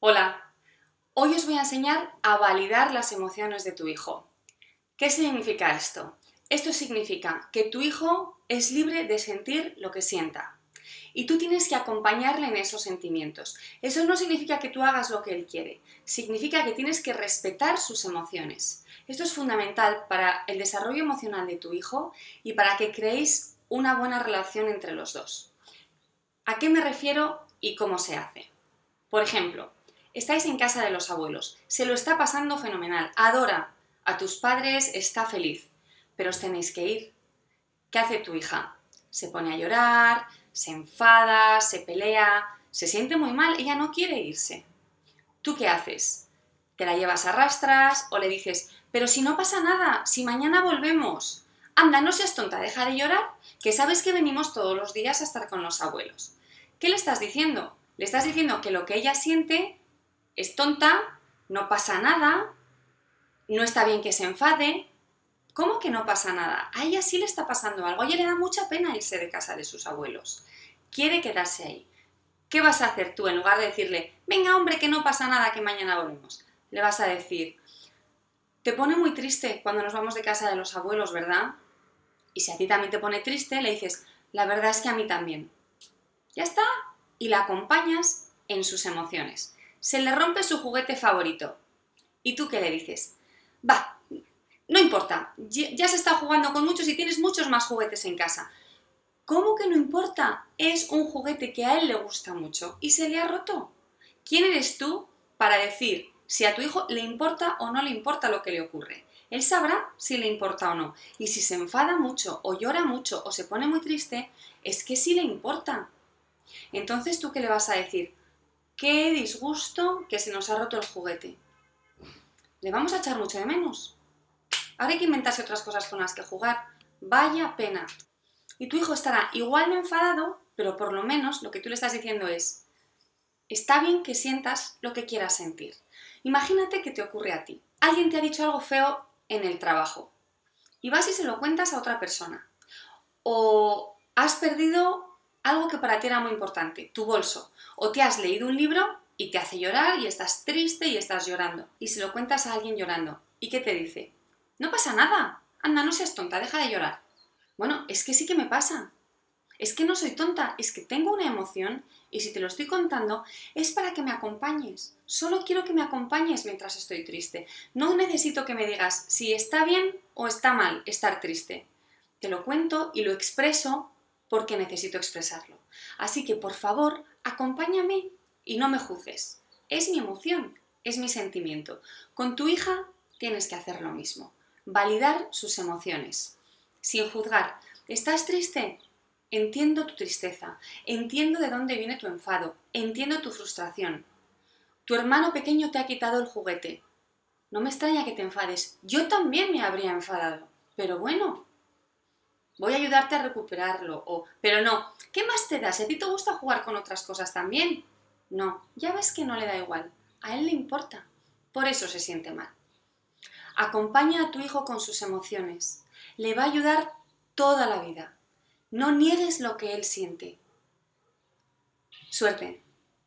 Hola, hoy os voy a enseñar a validar las emociones de tu hijo. ¿Qué significa esto? Esto significa que tu hijo es libre de sentir lo que sienta y tú tienes que acompañarle en esos sentimientos. Eso no significa que tú hagas lo que él quiere, significa que tienes que respetar sus emociones. Esto es fundamental para el desarrollo emocional de tu hijo y para que creéis una buena relación entre los dos. ¿A qué me refiero y cómo se hace? Por ejemplo, Estáis en casa de los abuelos, se lo está pasando fenomenal, adora a tus padres, está feliz, pero os tenéis que ir. ¿Qué hace tu hija? Se pone a llorar, se enfada, se pelea, se siente muy mal, ella no quiere irse. ¿Tú qué haces? ¿Te la llevas a rastras o le dices, pero si no pasa nada, si mañana volvemos? Anda, no seas tonta, deja de llorar, que sabes que venimos todos los días a estar con los abuelos. ¿Qué le estás diciendo? Le estás diciendo que lo que ella siente es tonta, no pasa nada, no está bien que se enfade. ¿Cómo que no pasa nada? A ella sí le está pasando algo. A ella le da mucha pena irse de casa de sus abuelos. Quiere quedarse ahí. ¿Qué vas a hacer tú en lugar de decirle, venga hombre, que no pasa nada, que mañana volvemos? Le vas a decir, te pone muy triste cuando nos vamos de casa de los abuelos, ¿verdad? Y si a ti también te pone triste, le dices, la verdad es que a mí también. Ya está. Y la acompañas en sus emociones se le rompe su juguete favorito. ¿Y tú qué le dices? Va, no importa, ya se está jugando con muchos y tienes muchos más juguetes en casa. ¿Cómo que no importa? Es un juguete que a él le gusta mucho y se le ha roto. ¿Quién eres tú para decir si a tu hijo le importa o no le importa lo que le ocurre? Él sabrá si le importa o no. Y si se enfada mucho o llora mucho o se pone muy triste, es que sí le importa. Entonces, ¿tú qué le vas a decir? Qué disgusto que se nos ha roto el juguete. Le vamos a echar mucho de menos. Ahora hay que inventarse otras cosas con las que jugar. Vaya pena. Y tu hijo estará igual de enfadado, pero por lo menos lo que tú le estás diciendo es, está bien que sientas lo que quieras sentir. Imagínate que te ocurre a ti. Alguien te ha dicho algo feo en el trabajo y vas y se lo cuentas a otra persona. O has perdido algo que para ti era muy importante, tu bolso, o te has leído un libro y te hace llorar y estás triste y estás llorando, y se lo cuentas a alguien llorando, ¿y qué te dice? No pasa nada, anda, no seas tonta, deja de llorar. Bueno, es que sí que me pasa. Es que no soy tonta, es que tengo una emoción y si te lo estoy contando es para que me acompañes. Solo quiero que me acompañes mientras estoy triste. No necesito que me digas si está bien o está mal estar triste. Te lo cuento y lo expreso porque necesito expresarlo. Así que, por favor, acompáñame y no me juzgues. Es mi emoción, es mi sentimiento. Con tu hija tienes que hacer lo mismo. Validar sus emociones. Sin juzgar. ¿Estás triste? Entiendo tu tristeza, entiendo de dónde viene tu enfado, entiendo tu frustración. Tu hermano pequeño te ha quitado el juguete. No me extraña que te enfades. Yo también me habría enfadado. Pero bueno, voy a ayudarte a recuperarlo, o, pero no, ¿qué más te da? Si a ti te gusta jugar con otras cosas también. No, ya ves que no le da igual, a él le importa, por eso se siente mal. Acompaña a tu hijo con sus emociones, le va a ayudar toda la vida. No niegues lo que él siente. Suerte.